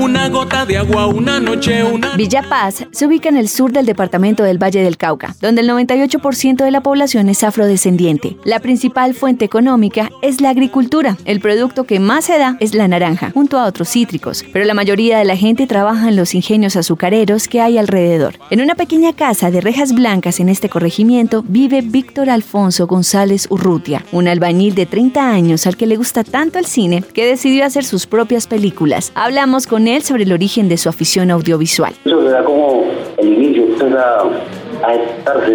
Una gota de agua, una noche, una... Villa Paz se ubica en el sur del departamento del Valle del Cauca, donde el 98% de la población es afrodescendiente. La principal fuente económica es la agricultura. El producto que más se da es la naranja, junto a otros cítricos, pero la mayoría de la gente trabaja en los ingenios azucareros que hay alrededor. En una pequeña casa de rejas blancas en este corregimiento vive Víctor Alfonso González Urrutia, un albañil de 30 años al que le gusta tanto el cine que decidió hacer sus propias películas. Hablamos con él sobre el origen de su afición audiovisual. Eso se da como el inicio, empieza a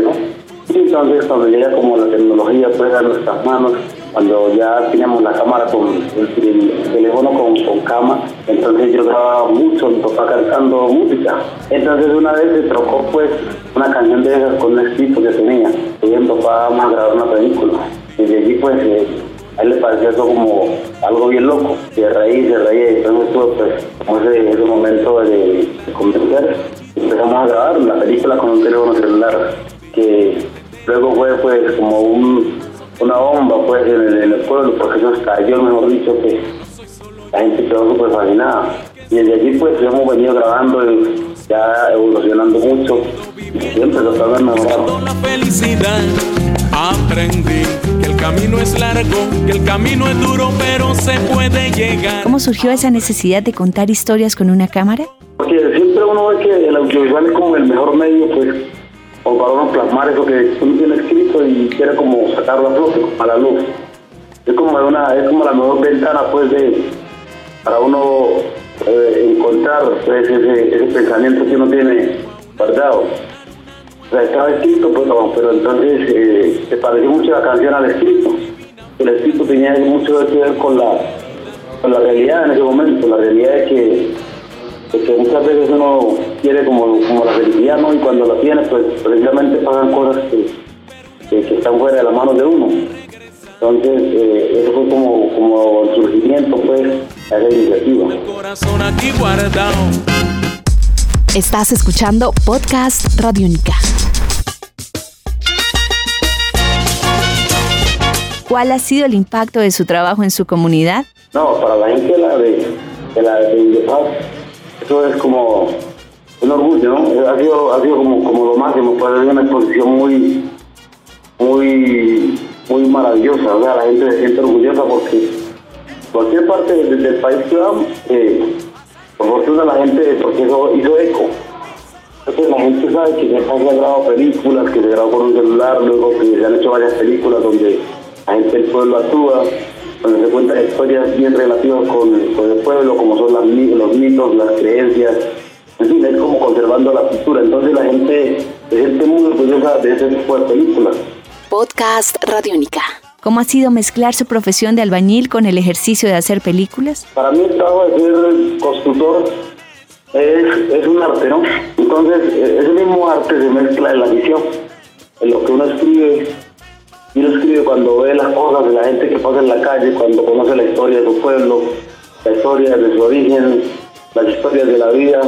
¿no? Y entonces cuando llega como la tecnología pues a nuestras manos, cuando ya teníamos la cámara con el, teléfono con, con, cama, entonces yo grababa mucho, mi papá cantando música. Entonces una vez se trocó pues una canción de esas con un escrito que tenía, y mi papá vamos a grabar una película. Y de allí pues eh, a él le pareció eso como algo bien loco, de reír, se reía, entonces tuvo pues como ese, momento de, de convencer. Empezamos a grabar la película con un teléfono celular, que luego fue pues como un, una bomba pues en el, pueblo, porque eso estalló, mejor dicho, que la gente quedó súper fascinada. Y desde allí pues hemos venido grabando y ya evolucionando mucho, y siempre mejorado. La felicidad aprendí que el camino es largo, que el camino es duro, pero se puede llegar. ¿Cómo surgió esa necesidad de contar historias con una cámara? Porque siempre uno ve que el audiovisual es como el mejor medio, pues, o para uno plasmar eso que uno tiene escrito y quiere como sacarlo a flote, a la luz. Es como, una, es como la mejor ventana, pues, de, para uno eh, encontrar pues, ese, ese pensamiento que uno tiene guardado. Estaba escrito, pues, pero entonces eh, se pareció mucho la canción al escrito. El escrito tenía mucho que ver con la, la realidad en ese momento, la realidad de que, que muchas veces uno quiere como, como la felicidad, ¿no? Y cuando la tiene, pues precisamente pasan cosas que, que, están fuera de las manos de uno. Entonces, eh, eso fue como, como el surgimiento, pues, de esa iniciativa. Estás escuchando Podcast Radiónica. ¿Cuál ha sido el impacto de su trabajo en su comunidad? No, para la gente la de, de la de Indepaz, eso es como un orgullo, ¿no? Ha sido, ha sido como, como lo máximo, pues es una exposición muy, muy, muy maravillosa, o sea, la gente se siente orgullosa porque cualquier parte del, del país que vamos, eh, por fortuna la gente, porque eso hizo eco. Entonces la gente sabe que se han grabado películas, que se grabó con un celular, luego que se han hecho varias películas donde la gente del pueblo actúa, donde se cuentan historias bien relativas con, con el pueblo, como son los mitos, las creencias, en fin, es como conservando la cultura. Entonces la gente se siente muy orgullosa de ese tipo de películas. Podcast Radiónica. ¿Cómo ha sido mezclar su profesión de albañil con el ejercicio de hacer películas? Para mí el trabajo de ser constructor es, es un arte, ¿no? Entonces, eh, ese mismo arte se mezcla en la visión, en lo que uno escribe. Y uno escribe cuando ve las cosas de la gente que pasa en la calle, cuando conoce la historia de su pueblo, la historia de su origen, las historias de la vida.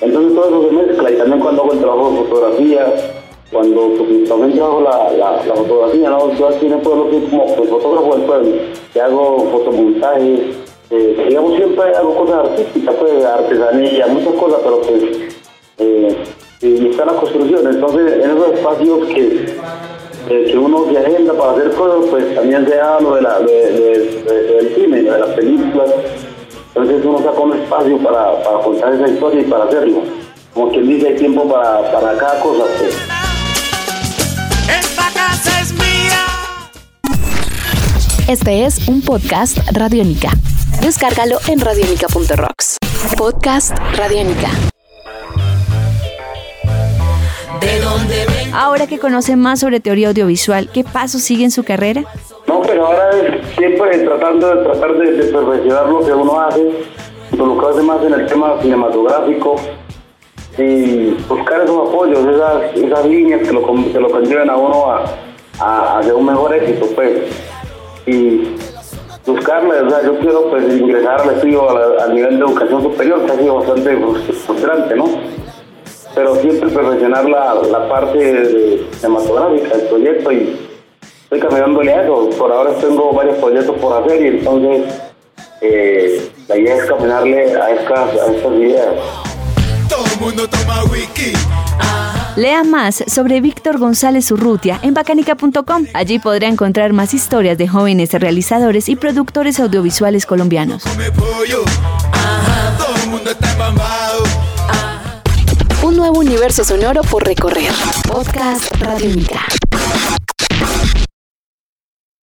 Entonces todo eso se mezcla y también cuando hago el trabajo de fotografía, cuando pues, también hago la, la, la fotografía, ¿no? Yo aquí en el pueblo como el fotógrafo del pueblo, que hago fotomontajes, eh, digamos siempre hago cosas artísticas, pues artesanía, muchas cosas, pero pues eh, y está la construcción, entonces en esos espacios que, eh, que uno se agenda para hacer cosas, pues también se da lo, de la, de- de- de- del cine, de las películas, entonces uno saca un espacio para, para contar esa historia y para hacerlo, como quien dice hay tiempo para, para cada cosa, pues. Este es un podcast Radiónica. Descárgalo en radiónica.rocks. Podcast Radiónica. Ahora que conoce más sobre teoría audiovisual, ¿qué pasos sigue en su carrera? No, pero ahora es siempre tratando de tratar de, de perfeccionar lo que uno hace, involucrarse más en el tema cinematográfico y buscar esos apoyos, esas, esas líneas que lo, que lo conlleven a uno a, a, a hacer un mejor éxito, pues. Y buscarle, o sea, yo quiero pues ingresar al al nivel de educación superior, que ha sido bastante frus- frustrante, ¿no? Pero siempre perfeccionar la, la parte cinematográfica del proyecto y estoy caminándole a. Por ahora tengo varios proyectos por hacer y entonces eh, la idea es caminarle a estas, a estas ideas. Todo el mundo toma wiki. Lea más sobre Víctor González Urrutia en bacanica.com. Allí podrá encontrar más historias de jóvenes realizadores y productores audiovisuales colombianos. Un nuevo universo sonoro por recorrer. Podcast Radio Única.